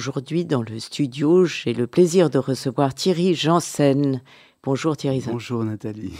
Aujourd'hui, dans le studio, j'ai le plaisir de recevoir Thierry Janssen. Bonjour Thierry. Bonjour Nathalie.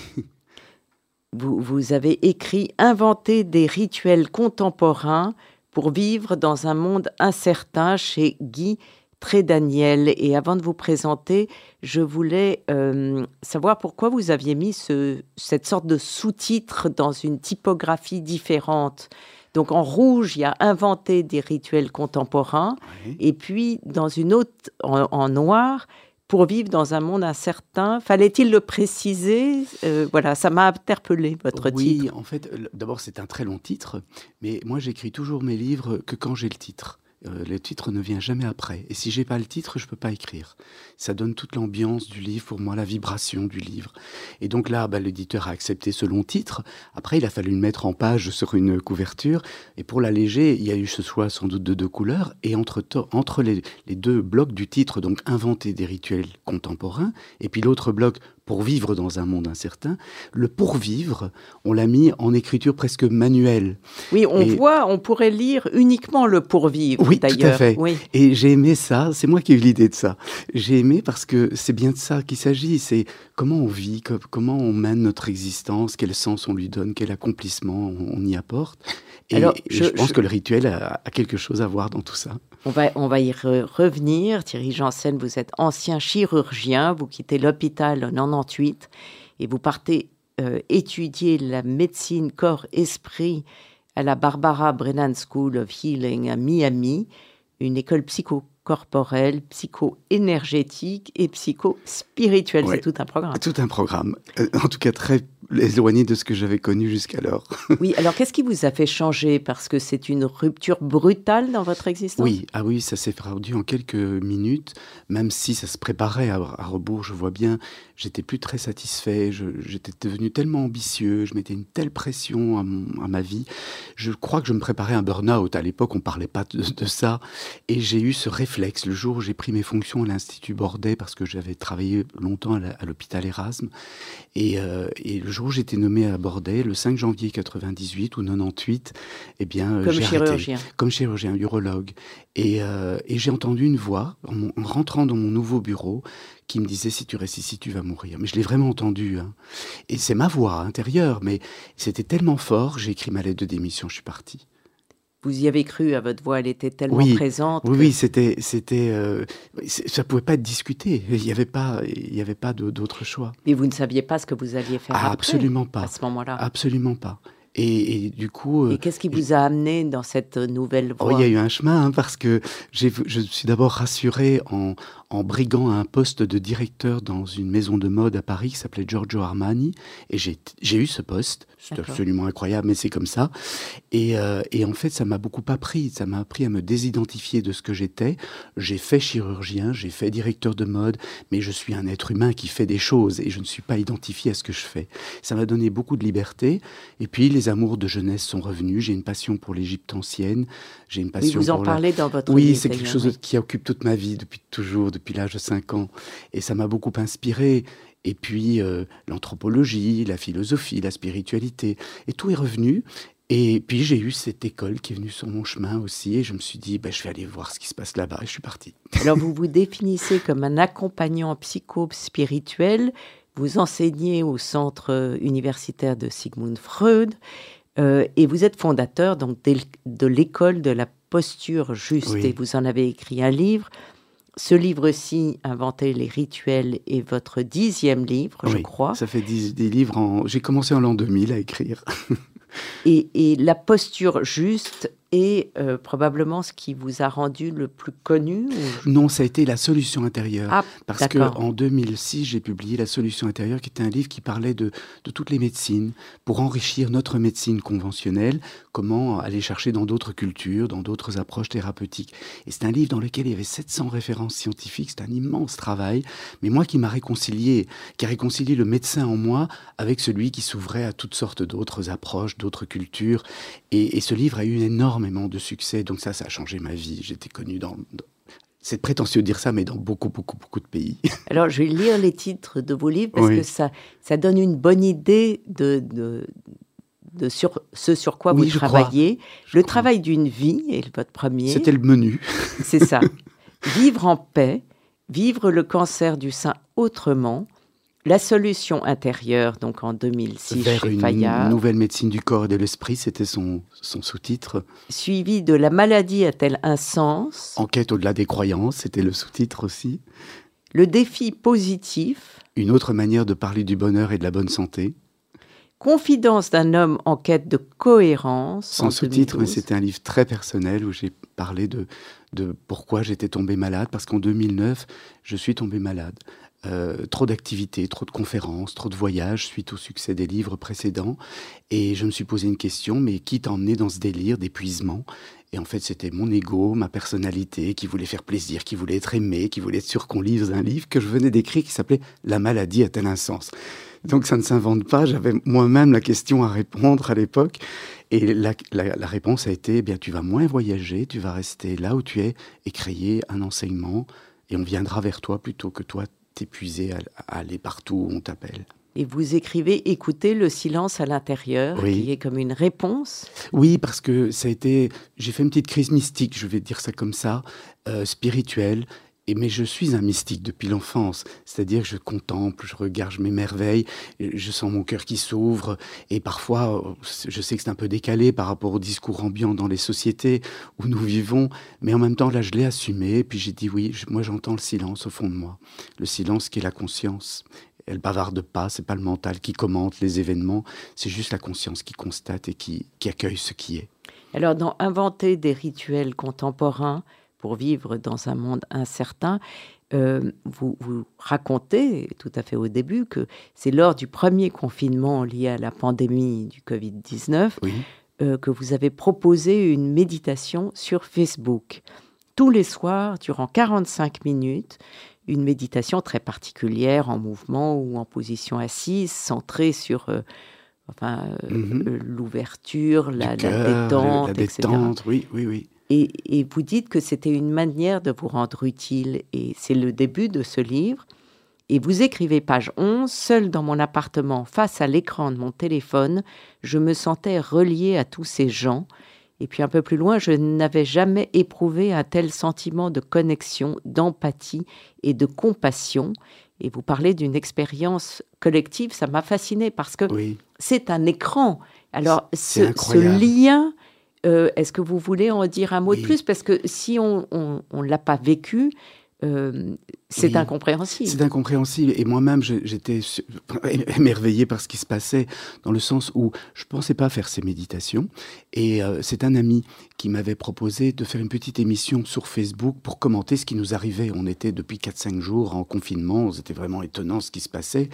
Vous, vous, avez écrit Inventer des rituels contemporains pour vivre dans un monde incertain chez Guy Trédaniel. Et avant de vous présenter, je voulais euh, savoir pourquoi vous aviez mis ce, cette sorte de sous-titre dans une typographie différente. Donc en rouge, il y a inventé des rituels contemporains, oui. et puis dans une autre en, en, noir, pour vivre dans un monde incertain. Fallait-il le préciser? Euh, Voilà, ça m'a interpellé votre oui, titre. Oui, en fait, d'abord c'est un très long titre, mais moi j'écris toujours mes livres que quand j'ai le titre. Euh, le titre ne vient jamais après. Et si j'ai pas le titre, je peux pas écrire. Ça donne toute l'ambiance du livre, pour moi, la vibration du livre. Et donc là, bah, l'éditeur a accepté ce long titre. Après, il a fallu le mettre en page sur une couverture. Et pour l'alléger, il y a eu ce choix sans doute de deux couleurs. Et entre, entre les, les deux blocs du titre, donc inventer des rituels contemporains, et puis l'autre bloc pour vivre dans un monde incertain. Le pourvivre, on l'a mis en écriture presque manuelle. Oui, on et... voit, on pourrait lire uniquement le pourvivre. Oui, tout à fait. Oui. Et j'ai aimé ça. C'est moi qui ai eu l'idée de ça. J'ai aimé parce que c'est bien de ça qu'il s'agit. C'est comment on vit, comment on mène notre existence, quel sens on lui donne, quel accomplissement on y apporte. Et, Alors, je, je pense je... que le rituel a, a, quelque chose à voir dans tout ça. On va, on va y re revenir. Thierry Janssen, vous êtes ancien chirurgien, vous quittez l'hôpital en 98 et vous partez euh, étudier la médecine corps-esprit à la Barbara Brennan School of Healing à Miami, une école psychocorporelle, psycho-énergétique et psycho-spirituelle. Ouais, C'est tout un programme. Tout un programme. Euh, en tout cas, très éloigné de ce que j'avais connu jusqu'alors. oui, alors qu'est-ce qui vous a fait changer? Parce que c'est une rupture brutale dans votre existence? Oui, ah oui, ça s'est produit en quelques minutes, même si ça se préparait à, à rebours, je vois bien, j'étais plus très satisfait, j'étais devenu tellement ambitieux, je mettais une telle pression à, mon, à, ma vie. Je crois que je me préparais à un burn-out. À l'époque, on ne parlait pas de, de, ça. Et j'ai eu ce réflexe le jour où j'ai pris mes fonctions à l'Institut Bordet, parce que j'avais travaillé longtemps à l'hôpital Erasme. Et, euh, et le jour où j'étais nommé à Bordeaux, le 5 janvier 98 ou 98, eh bien, comme chirurgien, arrêté, comme chirurgien, urologue, et, euh, et j'ai entendu une voix en, en, rentrant dans mon nouveau bureau qui me disait si tu restes ici, tu vas mourir. Mais je l'ai vraiment entendu, hein. et c'est ma voix intérieure, mais c'était tellement fort, j'ai écrit ma lettre de démission, je suis parti vous y avez cru à votre voix, elle était tellement oui, présente. Oui, que... oui, c'était, c'était, euh, ça pouvait pas être discuté. Il n'y avait pas, il y avait pas d'autre choix. Mais vous ne saviez pas ce que vous alliez faire ah, après, Absolument pas. À ce moment-là. Absolument pas. Et, et, du coup. Et qu'est-ce qui vous a amené dans cette nouvelle voie oh, Il y a eu un chemin, hein, parce que je suis d'abord rassuré en, en briguant un poste de directeur dans une maison de mode à Paris qui s'appelait Giorgio Armani. Et j'ai eu ce poste. C'est absolument incroyable, mais c'est comme ça. Et, euh, et, en fait, ça m'a beaucoup appris. Ça m'a appris à me désidentifier de ce que j'étais. J'ai fait chirurgien, j'ai fait directeur de mode, mais je suis un être humain qui fait des choses et je ne suis pas identifié à ce que je fais. Ça m'a donné beaucoup de liberté. Et puis, les amours de jeunesse sont revenus. J'ai une passion pour l'Égypte ancienne. J'ai une passion oui, vous en pour parlez la... dans votre Oui, c'est quelque chose oui. qui occupe toute ma vie depuis toujours, depuis l'âge de 5 ans. Et ça m'a beaucoup inspiré. Et puis euh, l'anthropologie, la philosophie, la spiritualité. Et tout est revenu. Et puis j'ai eu cette école qui est venue sur mon chemin aussi. Et je me suis dit, ben, je vais aller voir ce qui se passe là-bas. Et je suis parti. Alors vous vous définissez comme un accompagnant psycho-spirituel. Vous enseignez au centre universitaire de Sigmund Freud. Euh, et vous êtes fondateur donc, de l'école de la posture juste. Oui. Et vous en avez écrit un livre. Ce livre-ci, Inventer les rituels, est votre dixième livre, oui, je crois. Ça fait dix, livres en. J'ai commencé en l'an 2000 à écrire. et, et, la posture juste, est euh, probablement ce qui vous a rendu le plus connu Non, ça a été La solution intérieure. Ah, parce qu'en 2006, j'ai publié La solution intérieure, qui était un livre qui parlait de, de, toutes les médecines, pour enrichir notre médecine conventionnelle, comment aller chercher dans d'autres cultures, dans d'autres approches thérapeutiques. Et c'est un livre dans lequel il y avait 700 références scientifiques, c'est un immense travail, mais moi qui m'a réconcilié, qui a réconcilié le médecin en moi avec celui qui s'ouvrait à toutes sortes d'autres approches, d'autres cultures. Et, et ce livre a eu une énorme énormément de succès. Donc ça, ça a changé ma vie. J'étais connu dans, c'est prétentieux de dire ça, mais dans beaucoup, beaucoup, beaucoup de pays. Alors, je vais lire les titres de vos livres parce que ça, ça donne une bonne idée de, de, sur, ce sur quoi vous travaillez. le travail d'une vie est votre premier. C'était le menu. C'est ça. Vivre en paix, vivre le cancer du sein autrement, la solution intérieure, donc en 2006 Vers chez une nouvelle médecine du corps et de l'esprit, c'était son, son sous-titre. Suivi de La maladie a-t-elle un sens? Enquête au-delà des croyances, c'était le sous-titre aussi. Le défi positif? Une autre manière de parler du bonheur et de la bonne santé. Confidence d'un homme en quête de cohérence. Sans sous-titre, mais c'était un livre très personnel où j'ai parlé de, de pourquoi j'étais tombé malade, parce qu'en 2009, je suis tombé malade. Euh, trop d'activités, trop de conférences, trop de voyages suite au succès des livres précédents. Et je me suis posé une question, mais qui t'a dans ce délire d'épuisement? Et en fait, c'était mon ego, ma personnalité, qui voulait faire plaisir, qui voulait être aimé, qui voulait être sûr qu'on lise un livre que je venais d'écrire qui s'appelait La maladie a-t-elle un sens donc ça ne s'invente pas, j'avais moi-même la question à répondre à l'époque. Et la, réponse a été, eh bien tu vas moins voyager, tu vas rester là où tu es et créer un enseignement, et on viendra vers toi plutôt que toi t'épuiser à, aller partout où on t'appelle. Et vous écrivez écouter le silence à l'intérieur, qui est comme une réponse. Oui, parce que ça a été. J'ai fait une petite crise mystique, je vais dire ça comme ça, euh, spirituelle mais je suis un mystique depuis l'enfance, c'est-à-dire que je contemple, je regarde, je m'émerveille, je sens mon cœur qui s'ouvre, et parfois, je sais que c'est un peu décalé par rapport au discours ambiant dans les sociétés où nous vivons, mais en même temps, là, je l'ai assumé, puis j'ai dit oui, moi j'entends le silence au fond de moi, le silence qui est la conscience. Elle bavarde pas, c'est pas le mental qui commente les événements, c'est juste la conscience qui constate et qui, qui accueille ce qui est. Alors, dans Inventer des rituels contemporains, pour vivre dans un monde incertain. Euh, vous, vous, racontez tout à fait au début que c'est lors du premier confinement lié à la pandémie du Covid-19 euh, que vous avez proposé une méditation sur Facebook. Tous les soirs, durant 45 minutes, une méditation très particulière en mouvement ou en position assise, centrée sur euh, enfin, mhm. l'ouverture, la, la, détente, la détente, oui, oui, oui. Et, vous dites que c'était une manière de vous rendre utile. Et c'est le début de ce livre. Et vous écrivez page 11, Seul dans mon appartement, face à l'écran de mon téléphone, je me sentais relié à tous ces gens. Et puis un peu plus loin, je n'avais jamais éprouvé un tel sentiment de connexion, d'empathie et de compassion. Et vous parlez d'une expérience collective, ça m'a fasciné parce que c'est un écran. Alors ce, ce, lien euh, est-ce que vous voulez en dire un mot de plus? Parce que si on ne l'a pas vécu, euh, c'est incompréhensible. C'est incompréhensible. Et moi-même, j'étais émerveillé par ce qui se passait, dans le sens où je ne pensais pas faire ces méditations. Et euh, c'est un ami qui m'avait proposé de faire une petite émission sur Facebook pour commenter ce qui nous arrivait. On était depuis 4-5 jours en confinement, c'était vraiment étonnant ce qui se passait.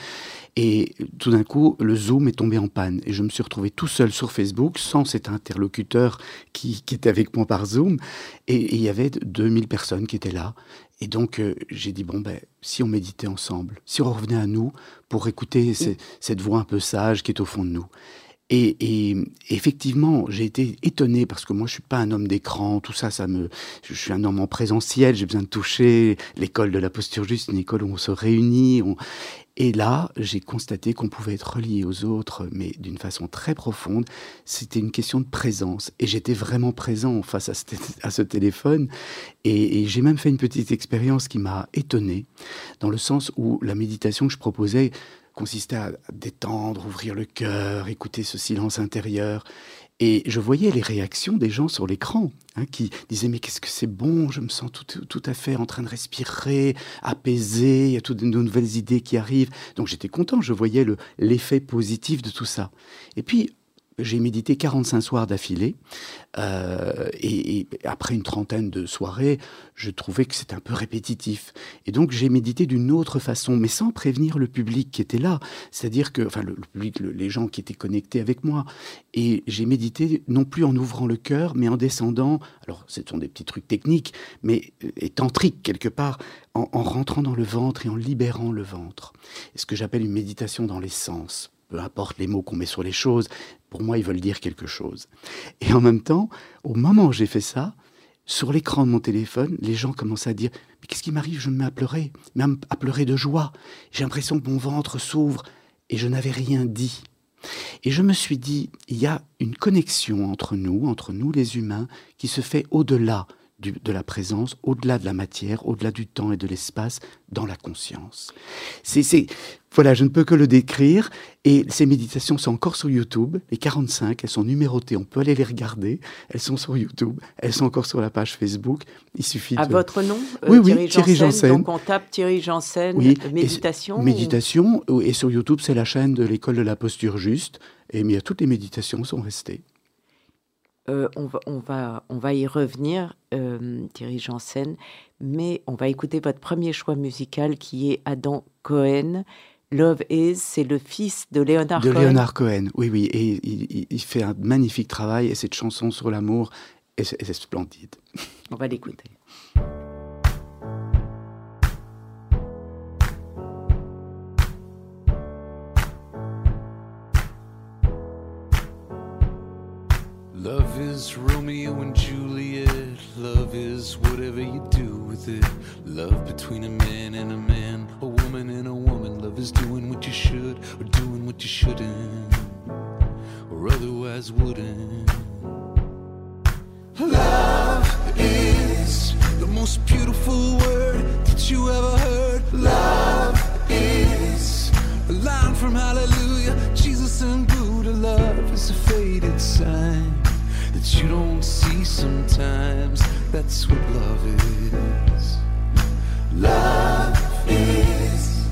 Et tout d'un coup, le Zoom est tombé en panne. Et je me suis retrouvé tout seul sur Facebook, sans cet interlocuteur qui, qui était avec moi par Zoom. Et il y avait 2000 personnes qui étaient là. Et donc, euh, j'ai dit, bon, ben, si on méditait ensemble, si on revenait à nous pour écouter cette voix un peu sage qui est au fond de nous. Et, effectivement, j'ai été étonné parce que moi, je suis pas un homme d'écran, tout ça, ça me, je suis un homme en présentiel, j'ai besoin de toucher l'école de la posture juste, une école où on se réunit, on, et là, j'ai constaté qu'on pouvait être relié aux autres, mais d'une façon très profonde. C'était une question de présence. Et j'étais vraiment présent face à ce, téléphone. Et, j'ai même fait une petite expérience qui m'a étonné, dans le sens où la méditation que je proposais consistait à détendre, ouvrir le cœur, écouter ce silence intérieur. Et je voyais les réactions des gens sur l'écran, hein, qui disaient mais qu'est-ce que c'est bon, je me sens tout, tout, à fait en train de respirer, apaisé, il y a toutes de nouvelles idées qui arrivent. Donc j'étais content, je voyais l'effet positif de tout ça. Et puis, j'ai médité 45 soirs d'affilée. Euh, et, après une trentaine de soirées, je trouvais que c'était un peu répétitif. Et donc j'ai médité d'une autre façon, mais sans prévenir le public qui était là. C'est-à-dire que, enfin, le, public, les gens qui étaient connectés avec moi. Et j'ai médité non plus en ouvrant le cœur, mais en descendant. Alors, ce sont des petits trucs techniques, mais euh, et tantriques quelque part, en, en rentrant dans le ventre et en libérant le ventre. Ce que j'appelle une méditation dans les sens peu importe les mots qu'on met sur les choses, pour moi, ils veulent dire quelque chose. Et en même temps, au moment où j'ai fait ça, sur l'écran de mon téléphone, les gens commencent à dire Mais qu'est-ce qui m'arrive? Je me mets à pleurer, même à pleurer de joie. J'ai l'impression que mon ventre s'ouvre et je n'avais rien dit. Et je me suis dit Il y a une connexion entre nous, entre nous les humains, qui se fait au-delà de la présence, au-delà de la matière, au-delà du temps et de l'espace, dans la conscience. C'est, voilà, je ne peux que le décrire. Et ces méditations sont encore sur YouTube, les 45, elles sont numérotées, on peut aller les regarder. Elles sont sur YouTube, elles sont encore sur la page Facebook. Il suffit à votre nom euh, Oui, oui, Thierry, Janssen. Donc on tape Thierry Janssen, oui, méditation. méditation, et sur YouTube, c'est la chaîne de l'école de la posture juste. Et mais toutes les méditations sont restées. Euh, on, va, on, va, on va y revenir, euh, Thierry Janssen, mais on va écouter votre premier choix musical qui est Adam Cohen. Love Is, c'est le fils de Leonard Cohen. De Leonard Cohen, oui, oui. Et il, fait un magnifique travail et cette chanson sur l'amour, est splendide. On va l'écouter. Love is Romeo and Juliet. Love is whatever you do with it. Love between a man and a man, a woman and a woman. Love is doing what you should or doing what you shouldn't, or otherwise wouldn't. Love is the most beautiful word that you ever heard. Love is a line from Hallelujah. Jesus and Buddha. Love is a faded sign you don't see sometimes. That's what love is. Love is.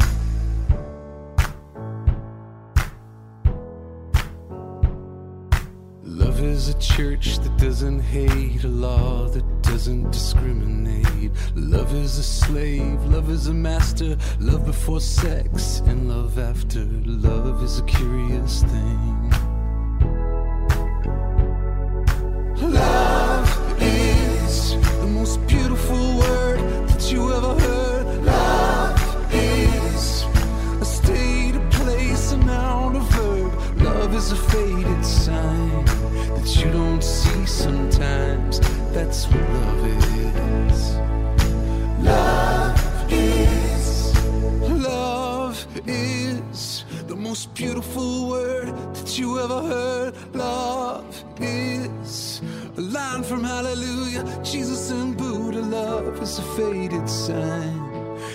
Love is a church that doesn't hate, a law that doesn't discriminate. Love is a slave, love is a master, love before sex and love after. Love is a curious thing. That you don't see sometimes. That's what love is. Love is. Love is the most beautiful word that you ever heard. Love is a line from Hallelujah. Jesus and Buddha. Love is a faded sign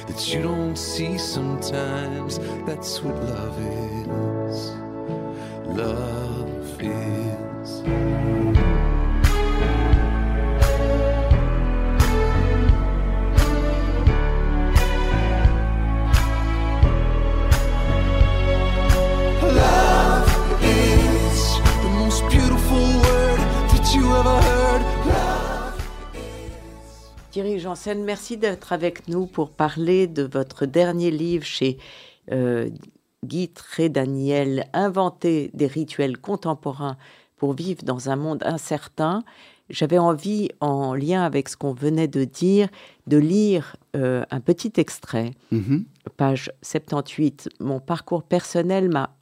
that you don't see sometimes. That's what love is. Love Thierry Janssen, merci d'être avec nous pour parler de votre dernier livre chez euh, Guy Trédaniel, Inventer des rituels contemporains pour vivre dans un monde incertain. J'avais envie, en lien avec ce qu'on venait de dire, de lire euh, un petit extrait, Mhm. page 78. Mon parcours personnel m'a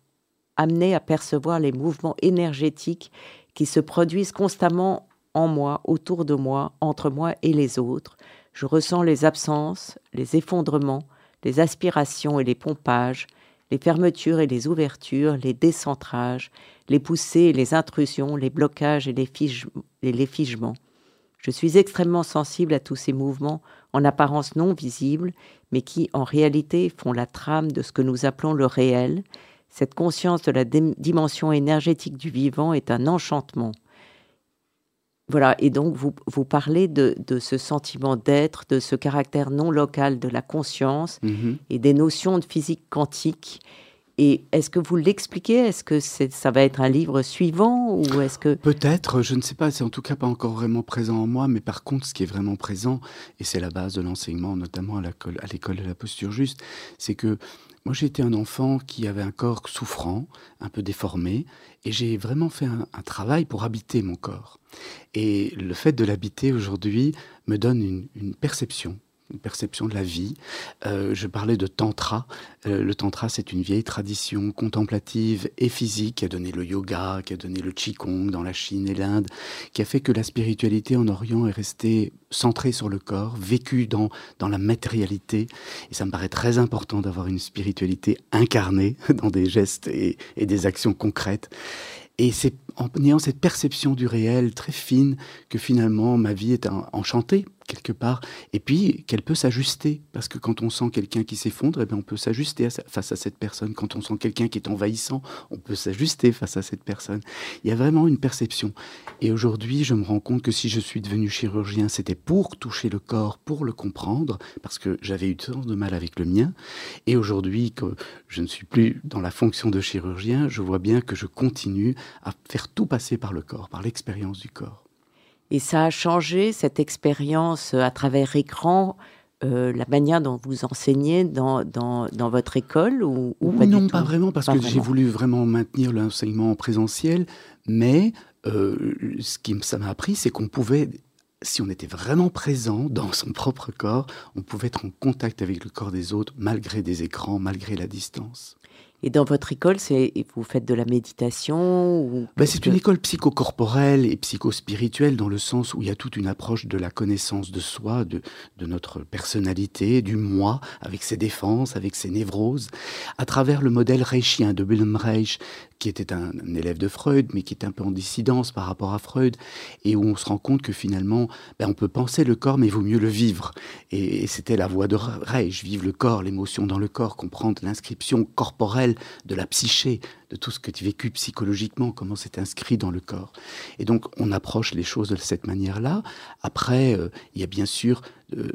amené à percevoir les mouvements énergétiques qui se produisent constamment en moi, autour de moi, entre moi et les autres. Je ressens les absences, les effondrements, les aspirations et les pompages, les fermetures et les ouvertures, les décentrages, les poussées et les intrusions, les blocages et les, et les figements. Je suis extrêmement sensible à tous ces mouvements en apparence non visibles, mais qui en réalité font la trame de ce que nous appelons le réel. Cette conscience de la dim- dimension énergétique du vivant est un enchantement. Voilà, et donc vous, vous parlez de, de ce sentiment d'être, de ce caractère non local de la conscience Mhm. et des notions de physique quantique. Et est-ce que vous l'expliquez? Est-ce que ça va être un livre suivant ou est-ce que peut-être, je ne sais pas. C'est en tout cas pas encore vraiment présent en moi. Mais par contre, ce qui est vraiment présent, et c'est la base de l'enseignement, notamment à l'école de la posture juste, c'est que moi, j'ai un enfant qui avait un corps souffrant, un peu déformé, et j'ai vraiment fait un, travail pour habiter mon corps. Et le fait de l'habiter aujourd'hui me donne une perception une perception de la vie. Euh, je parlais de tantra. Euh, le tantra, c'est une vieille tradition contemplative et physique qui a donné le yoga, qui a donné le qigong dans la Chine et l'Inde, qui a fait que la spiritualité en Orient est restée centrée sur le corps, vécue dans, dans la matérialité. Et ça me paraît très important d'avoir une spiritualité incarnée dans des gestes et, et des actions concrètes. Et c'est en ayant cette perception du réel très fine que finalement ma vie est enchantée quelque part, et puis qu'elle peut s'ajuster, parce que quand on sent quelqu'un qui s'effondre, eh bien, on peut s'ajuster face à cette personne. Quand on sent quelqu'un qui est envahissant, on peut s'ajuster face à cette personne. Il y a vraiment une perception. Et aujourd'hui, je me rends compte que si je suis devenu chirurgien, c'était pour toucher le corps, pour le comprendre, parce que j'avais eu tant de mal avec le mien. Et aujourd'hui, que je ne suis plus dans la fonction de chirurgien, je vois bien que je continue à faire tout passer par le corps, par l'expérience du corps. Et ça a changé cette expérience euh, à travers écran, euh, la manière dont vous enseignez dans, dans, dans votre école ou, pas Non, pas vraiment, parce que j'ai voulu vraiment maintenir l'enseignement en présentiel, mais euh, ce qui ça m'a appris, c'est qu'on pouvait si on était vraiment présent dans son propre corps, on pouvait être en contact avec le corps des autres malgré des écrans, malgré la distance. Et dans votre école, c'est vous faites de la méditation ou ben, C'est une école psychocorporelle et psychospirituelle dans le sens où il y a toute une approche de la connaissance de soi, de, de notre personnalité, du moi, avec ses défenses, avec ses névroses, à travers le modèle reichien de Wilhelm Reich, qui était un, élève de Freud, mais qui est un peu en dissidence par rapport à Freud, et où on se rend compte que finalement, ben, on peut penser le corps, mais il vaut mieux le vivre. Et, et c'était la voie de Reich, vivre le corps, l'émotion dans le corps, comprendre l'inscription corporelle de la psyché, de tout ce que tu vécu psychologiquement, comment c'est inscrit dans le corps. Et donc, on approche les choses de cette manière-là. Après, euh, il y a bien sûr euh,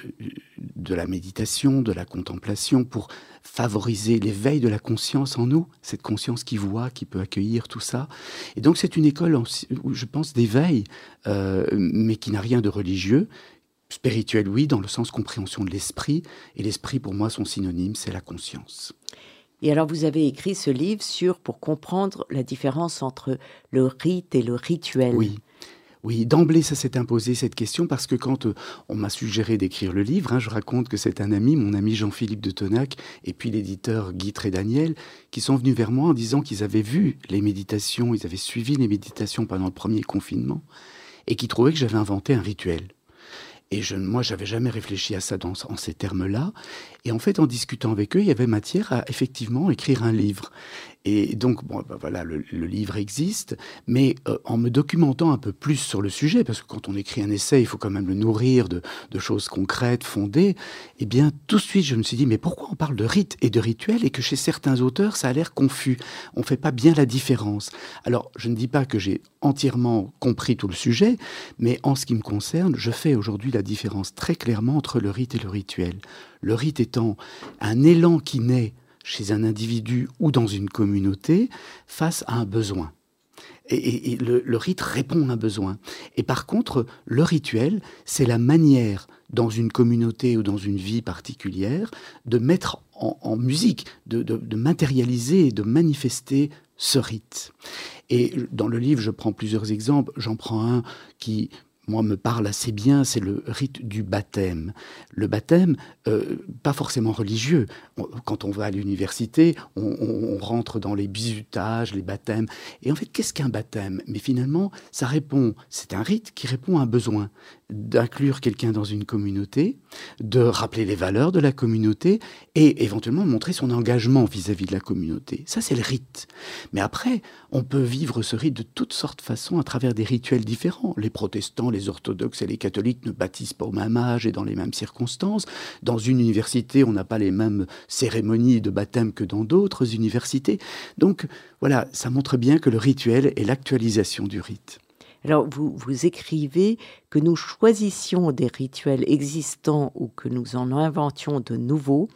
de la méditation, de la contemplation pour favoriser l'éveil de la conscience en nous, cette conscience qui voit, qui peut accueillir tout ça. Et donc, c'est une école, où je pense, d'éveil, euh, mais qui n'a rien de religieux, spirituel, oui, dans le sens compréhension de l'esprit. Et l'esprit, pour moi, son synonyme, c'est la conscience. Et alors, vous avez écrit ce livre sur pour comprendre la différence entre le rite et le rituel. Oui. Oui, d'emblée, ça s'est imposé cette question parce que quand euh, on m'a suggéré d'écrire le livre, hein, je raconte que c'est un ami, mon ami Jean-Philippe de Tonac, et puis l'éditeur Guy Daniel, qui sont venus vers moi en disant qu'ils avaient vu les méditations, ils avaient suivi les méditations pendant le premier confinement, et qui trouvaient que j'avais inventé un rituel. Et je, moi, j'avais jamais réfléchi à ça en ces termes-là. Et en fait, en discutant avec eux, il y avait matière à effectivement écrire un livre. Et donc, ben voilà, le, livre existe, mais euh, en me documentant un peu plus sur le sujet, parce que quand on écrit un essai, il faut quand même le nourrir de, de choses concrètes, fondées, eh bien, tout de suite, je me suis dit, mais pourquoi on parle de rite et de rituel et que chez certains auteurs, ça a l'air confus? On ne fait pas bien la différence. Alors, je ne dis pas que j'ai entièrement compris tout le sujet, mais en ce qui me concerne, je fais aujourd'hui la différence très clairement entre le rite et le rituel. Le rite étant un élan qui naît chez un individu ou dans une communauté face à un besoin. Et, le, rite répond à un besoin. Et par contre, le rituel, c'est la manière, dans une communauté ou dans une vie particulière, de mettre en, musique, de, de, de matérialiser, de manifester ce rite. Et dans le livre, je prends plusieurs exemples. J'en prends un qui moi, me parle assez bien, c'est le rite du baptême. Le baptême, euh, pas forcément religieux. Quand on va à l'université, on, rentre dans les bisutages, les baptêmes. Et en fait, qu'est-ce qu'un baptême? Mais finalement, ça répond, c'est un rite qui répond à un besoin d'inclure quelqu'un dans une communauté, de rappeler les valeurs de la communauté et éventuellement montrer son engagement vis-à-vis de la communauté. Ça, c'est le rite. Mais après, on peut vivre ce rite de toutes sortes de façons à travers des rituels différents. Les protestants, les orthodoxes et les catholiques ne baptisent pas au même âge et dans les mêmes circonstances. Dans une université, on n'a pas les mêmes cérémonies de baptême que dans d'autres universités. Donc, voilà, ça montre bien que le rituel est l'actualisation du rite. Alors, vous, vous écrivez que nous choisissions des rituels existants ou que nous en inventions de nouveaux,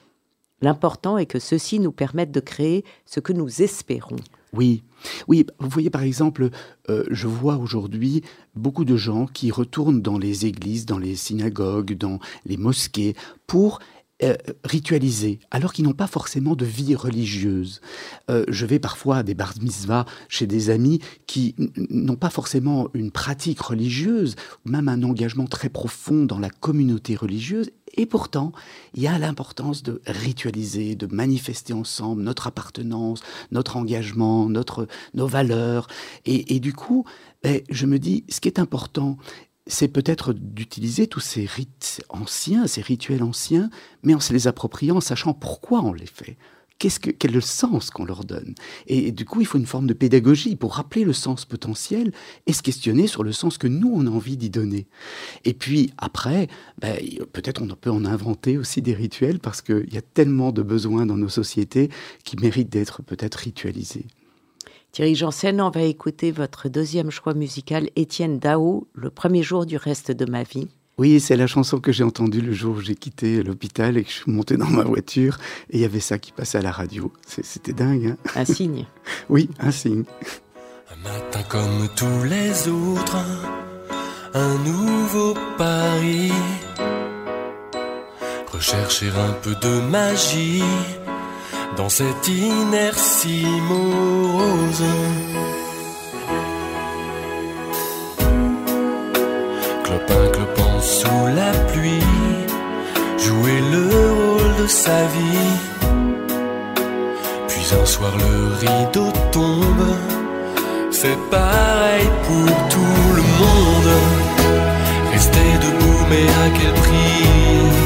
L'important est que ceux-ci nous permettent de créer ce que nous espérons. Oui, oui. Vous voyez par exemple, euh, je vois aujourd'hui beaucoup de gens qui retournent dans les églises, dans les synagogues, dans les mosquées pour euh, ritualisés, alors qu'ils n'ont pas forcément de vie religieuse. Euh, je vais parfois à des bar mitzvahs chez des amis qui n'ont pas forcément une pratique religieuse, même un engagement très profond dans la communauté religieuse, et pourtant, il y a l'importance de ritualiser, de manifester ensemble notre appartenance, notre engagement, notre, nos valeurs. Et, du coup, ben, je me dis, ce qui est important, c'est peut-être d'utiliser tous ces rites anciens, ces rituels anciens, mais en se les appropriant, en sachant pourquoi on les fait. Qu'est-ce que, quel est le sens qu'on leur donne? Et, du coup, il faut une forme de pédagogie pour rappeler le sens potentiel et se questionner sur le sens que nous, on a envie d'y donner. Et puis après, ben, peut-être on peut en inventer aussi des rituels parce qu'il y a tellement de besoins dans nos sociétés qui méritent d'être peut-être ritualisés. Thierry Janssen, on va écouter votre deuxième choix musical, Étienne Dao, Le premier jour du reste de ma vie. Oui, c'est la chanson que j'ai entendue le jour où j'ai quitté l'hôpital et que je suis monté dans ma voiture et il y avait ça qui passait à la radio. C'était dingue. Hein un signe. oui, un signe. Un matin comme tous les autres, un nouveau pari. Rechercher un peu de magie dans cette inertie morose. Clopin, clopin sous la pluie, jouer le rôle de sa vie. Puis un soir le rideau tombe, c'est pareil pour tout le monde. Rester debout, mais à quel prix?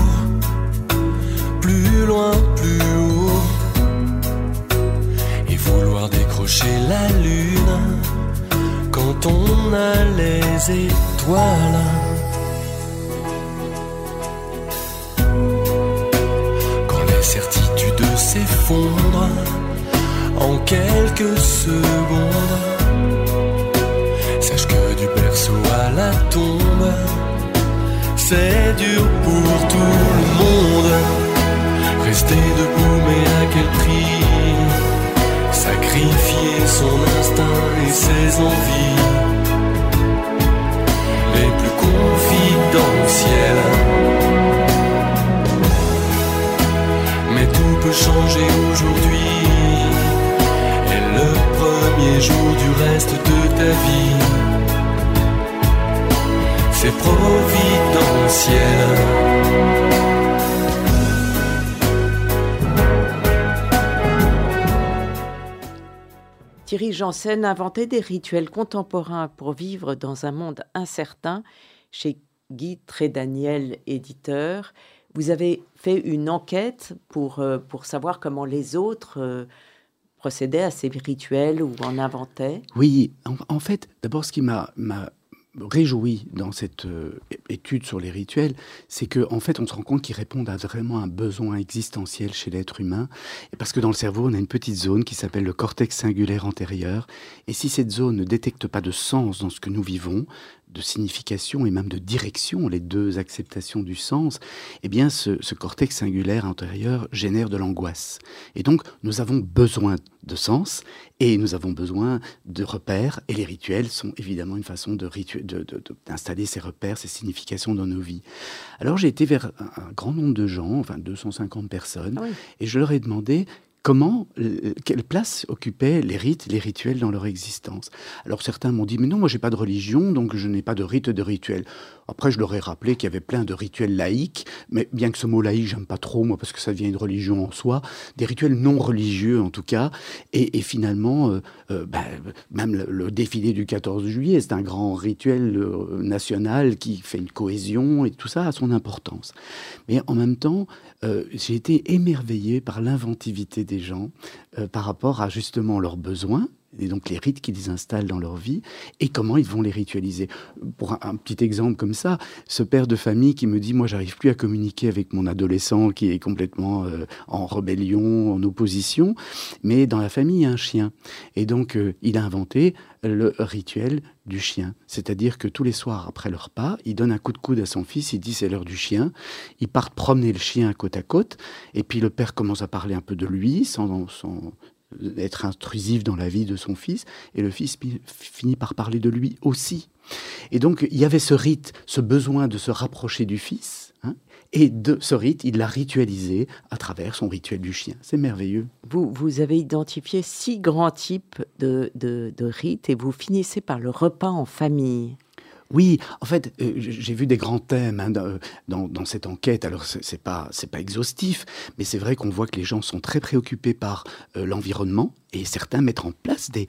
La lune quand on a les étoiles. Quand les certitudes s'effondrent en quelques secondes, sache que du berceau à la tombe, c'est dur pour tout le monde. Rester debout, mais à quel prix Sacrifier son instinct et ses envies les plus confidentielles. Mais tout peut changer aujourd'hui. Et le premier jour du reste de ta vie, c'est providentiel. Thierry Janssen inventait des rituels contemporains pour vivre dans un monde incertain chez Guy Trédaniel, éditeur. Vous avez fait une enquête pour, euh, pour savoir comment les autres euh, procédaient à ces rituels ou en inventaient Oui, en, fait, d'abord, ce qui m'a réjoui dans cette euh, étude sur les rituels, c'est qu'en en fait, on se rend compte qu'ils répondent à vraiment un besoin existentiel chez l'être humain. Parce que dans le cerveau, on a une petite zone qui s'appelle le cortex singulaire antérieur. Et si cette zone ne détecte pas de sens dans ce que nous vivons, de signification et même de direction, les deux acceptations du sens, eh bien ce, cortex singulaire intérieur génère de l'angoisse. Et donc nous avons besoin de sens et nous avons besoin de repères et les rituels sont évidemment une façon de d'installer ces repères, ces significations dans nos vies. Alors j'ai été vers un, grand nombre de gens, enfin 250 personnes, ah et je leur ai demandé comment, euh, quelle place occupaient les rites, les rituels dans leur existence? Alors certains m'ont dit, mais non, moi j'ai pas de religion, donc je n'ai pas de rite, de rituel. Après, je leur ai rappelé qu'il y avait plein de rituels laïques, mais bien que ce mot laïque, j'aime pas trop, moi, parce que ça vient d'une religion en soi, des rituels non religieux en tout cas. Et, finalement, euh, euh, bah, même le, défilé du 14 juillet, c'est un grand rituel euh, national qui fait une cohésion et tout ça a son importance. Mais en même temps, j'ai été émerveillé par l'inventivité des gens par rapport à justement leurs besoins et donc les rites qu'ils installent dans leur vie, et comment ils vont les ritualiser. Pour un, petit exemple comme ça, ce père de famille qui me dit, moi j'arrive plus à communiquer avec mon adolescent qui est complètement euh, en rébellion, en opposition, mais dans la famille il y a un chien. Et donc euh, il a inventé le rituel du chien. C'est-à-dire que tous les soirs après le repas, il donne un coup de coude à son fils, il dit c'est l'heure du chien, ils partent promener le chien côte à côte, et puis le père commence à parler un peu de lui, sans, sans, être intrusif dans la vie de son fils, et le fils finit par parler de lui aussi. Et donc il y avait ce rite, ce besoin de se rapprocher du fils, hein, et de ce rite, il l'a ritualisé à travers son rituel du chien. C'est merveilleux. Vous, vous avez identifié six grands types de, de, de rites, et vous finissez par le repas en famille. Oui, en fait, euh, j'ai vu des grands thèmes hein, dans, cette enquête. Alors, c'est pas pas exhaustif, mais c'est vrai qu'on voit que les gens sont très préoccupés par euh, l'environnement et certains mettent en place des,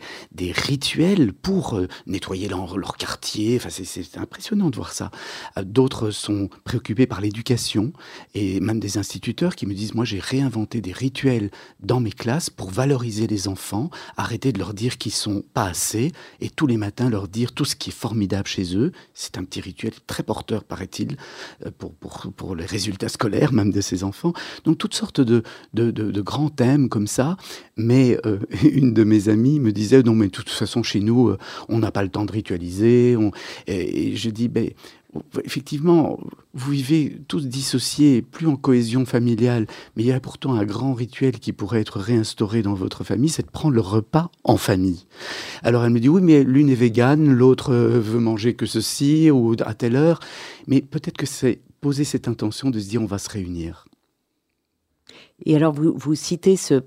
rituels pour euh, nettoyer leur, quartier. Enfin, c'est impressionnant de voir ça. Euh, d'autres sont préoccupés par l'éducation et même des instituteurs qui me disent moi j'ai réinventé des rituels dans mes classes pour valoriser les enfants, arrêter de leur dire qu'ils sont pas assez et tous les matins leur dire tout ce qui est formidable chez eux. C'est un petit rituel très porteur, paraît-il, euh, pour, les résultats scolaires même de ces enfants. Donc toutes sortes de grands thèmes comme ça, mais une de mes amies me disait non mais de toute façon chez nous euh, on n'a pas le temps de ritualiser. Et, je dis ben effectivement, vous vivez tous dissociés, plus en cohésion familiale, mais il y a pourtant un grand rituel qui pourrait être réinstauré dans votre famille, c'est de prendre le repas en famille. Alors elle me dit oui, mais l'une est végane, l'autre euh, veut manger que ceci ou à telle heure, mais peut-être que c'est poser cette intention de se dire on va se réunir. Et alors vous, vous citez ce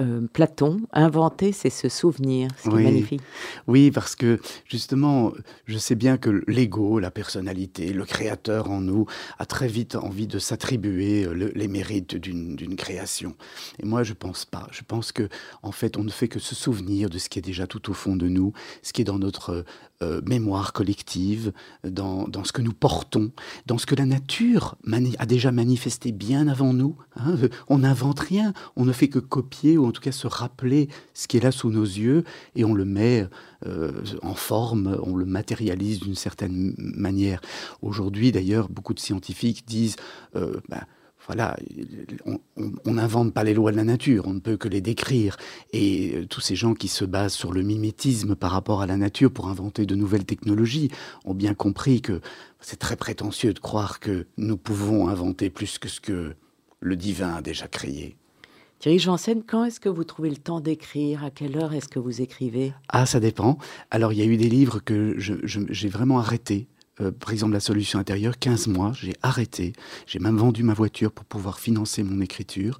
euh, Platon, inventer, c'est se souvenir. C'est magnifique. Oui, parce que justement, je sais bien que l'ego, la personnalité, le créateur en nous a très vite envie de s'attribuer euh, les mérites d'une création. Et moi, je pense pas. Je pense que, en fait, on ne fait que se souvenir de ce qui est déjà tout au fond de nous, ce qui est dans notre euh, mémoire collective, dans, dans, ce que nous portons, dans ce que la nature a déjà manifesté bien avant nous. Hein. On n'invente rien, on ne fait que copier ou en tout cas se rappeler ce qui est là sous nos yeux et on le met euh, en forme, on le matérialise d'une certaine manière. Aujourd'hui d'ailleurs, beaucoup de scientifiques disent... Euh, ben, voilà, on n'invente pas les lois de la nature, on ne peut que les décrire. Et euh, tous ces gens qui se basent sur le mimétisme par rapport à la nature pour inventer de nouvelles technologies ont bien compris que c'est très prétentieux de croire que nous pouvons inventer plus que ce que le divin a déjà créé. Thierry Janssen, quand est-ce que vous trouvez le temps d'écrire? À quelle heure est-ce que vous écrivez? Ah, ça dépend. Alors, il y a eu des livres que j'ai vraiment arrêtés euh, par exemple la solution intérieure, 15 mois, j'ai arrêté, j'ai même vendu ma voiture pour pouvoir financer mon écriture.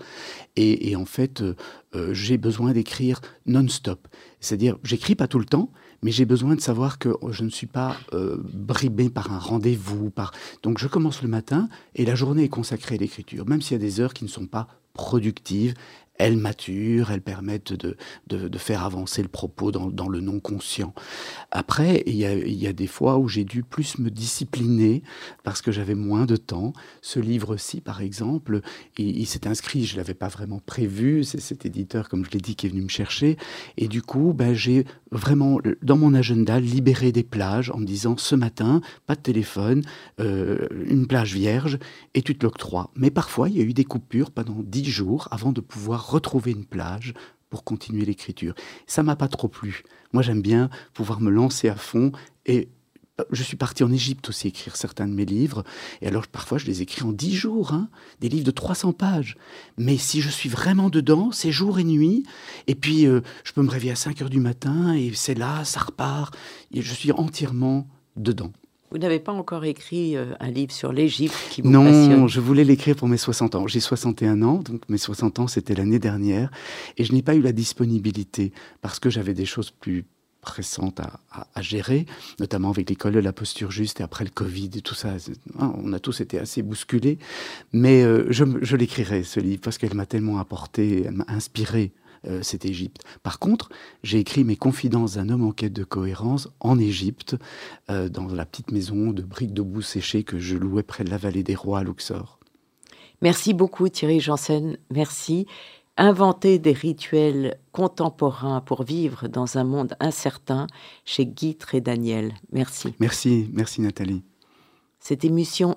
Et, en fait, euh, euh, j'ai besoin d'écrire non-stop. C'est-à-dire, j'écris pas tout le temps, mais j'ai besoin de savoir que je ne suis pas bribé par un rendez-vous. Par... Donc je commence le matin et la journée est consacrée à l'écriture, même s'il y a des heures qui ne sont pas productives, elles maturent, elles permettent de, de, faire avancer le propos dans, dans le non-conscient. Après, il y, a, il y, a, des fois où j'ai dû plus me discipliner parce que j'avais moins de temps. Ce livre-ci, par exemple, il, s'est inscrit, je ne l'avais pas vraiment prévu, c'est cet éditeur, comme je l'ai dit, qui est venu me chercher. Et du coup, ben, j'ai vraiment, dans mon agenda, libéré des plages en me disant, ce matin, pas de téléphone, euh, une plage vierge, et tu te l'octroies. Mais parfois, il y a eu des coupures pendant dix jours avant de pouvoir retrouver une plage pour continuer l'écriture. Ça m'a pas trop plu. Moi, j'aime bien pouvoir me lancer à fond et euh, je suis parti en Égypte aussi écrire certains de mes livres. Et alors, parfois, je les écris en dix jours, hein, des livres de 300 pages. Mais si je suis vraiment dedans, c'est jour et nuit. Et puis, euh, je peux me réveiller à 5 heures du matin et c'est là, ça repart. Et je suis entièrement dedans. Vous n'avez pas encore écrit euh, un livre sur l'Égypte qui vous Non, je voulais l'écrire pour mes 60 ans. J'ai 61 ans, donc mes 60 ans, c'était l'année dernière. Et je n'ai pas eu la disponibilité parce que j'avais des choses plus pressante à, gérer, notamment avec l'école de la posture juste et après le Covid et tout ça. Hein, on a tous été assez bousculés. Mais euh, je, l'écrirai, ce livre, parce qu'elle m'a tellement apporté, elle m'a inspiré euh, cette Égypte. Par contre, j'ai écrit mes confidences d'un homme en quête de cohérence en Égypte, euh, dans la petite maison de briques de boue séchées que je louais près de la vallée des rois à Luxor. Merci beaucoup Thierry Janssen, merci inventer des rituels contemporains pour vivre dans un monde incertain chez Guy Daniel. Merci. Merci, merci Nathalie. Cette émission